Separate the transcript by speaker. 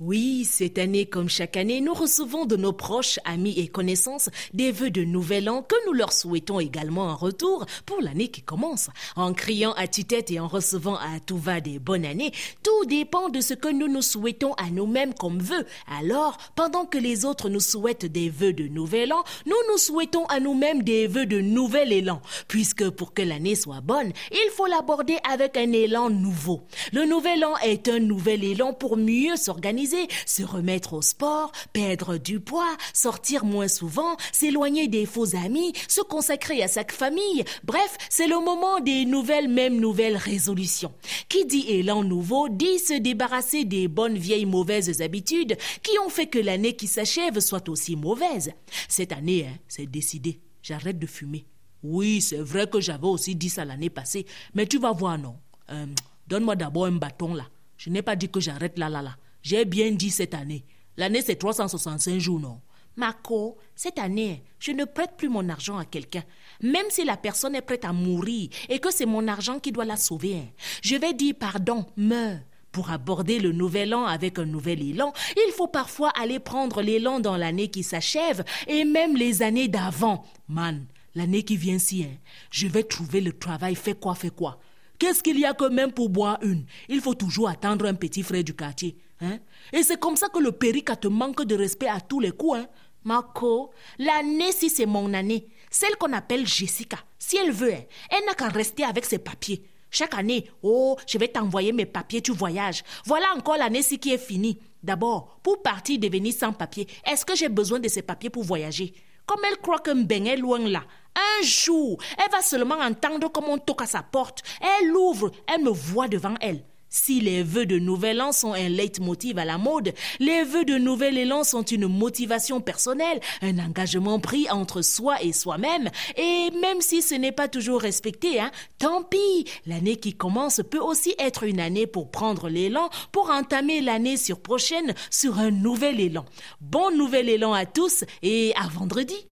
Speaker 1: Oui, cette année, comme chaque année, nous recevons de nos proches, amis et connaissances des vœux de nouvel an que nous leur souhaitons également en retour pour l'année qui commence. En criant à tue-tête et en recevant à tout va des bonnes années, tout dépend de ce que nous nous souhaitons à nous-mêmes comme vœux. Alors, pendant que les autres nous souhaitent des vœux de nouvel an, nous nous souhaitons à nous-mêmes des vœux de nouvel élan. Puisque pour que l'année soit bonne, il faut l'aborder avec un élan nouveau. Le nouvel an est un nouvel élan pour mieux s'organiser se remettre au sport, perdre du poids, sortir moins souvent, s'éloigner des faux amis, se consacrer à sa famille. Bref, c'est le moment des nouvelles, même nouvelles résolutions. Qui dit élan nouveau dit se débarrasser des bonnes vieilles mauvaises habitudes qui ont fait que l'année qui s'achève soit aussi mauvaise. Cette année, hein, c'est décidé. J'arrête de fumer. Oui, c'est vrai que j'avais aussi dit ça l'année passée, mais tu vas voir, non. Euh, donne-moi d'abord un bâton là. Je n'ai pas dit que j'arrête là, là, là. J'ai bien dit cette année. L'année, c'est 365 jours, non? Marco, cette année, je ne prête plus mon argent à quelqu'un, même si la personne est prête à mourir et que c'est mon argent qui doit la sauver. Hein. Je vais dire pardon, meurs. Pour aborder le nouvel an avec un nouvel élan, il faut parfois aller prendre l'élan dans l'année qui s'achève et même les années d'avant. Man, l'année qui vient si, hein, je vais trouver le travail, fais quoi, fais quoi? Qu'est-ce qu'il y a que même pour boire une? Il faut toujours attendre un petit frère du quartier. Hein? Et c'est comme ça que le périca te manque de respect à tous les coups. Hein? Marco, l'année, si c'est mon année, celle qu'on appelle Jessica, si elle veut, hein, elle n'a qu'à rester avec ses papiers. Chaque année, oh, je vais t'envoyer mes papiers, tu voyages. Voilà encore l'année-ci qui est finie. D'abord, pour partir devenir sans papier, est-ce que j'ai besoin de ces papiers pour voyager? Comme elle croit que Mbeng est loin là, un jour, elle va seulement entendre comment on toque à sa porte. Elle ouvre, elle me voit devant elle. Si les vœux de nouvel an sont un leitmotiv à la mode, les vœux de nouvel élan sont une motivation personnelle, un engagement pris entre soi et soi-même, et même si ce n'est pas toujours respecté, hein, tant pis, l'année qui commence peut aussi être une année pour prendre l'élan, pour entamer l'année sur prochaine sur un nouvel élan. Bon nouvel élan à tous et à vendredi.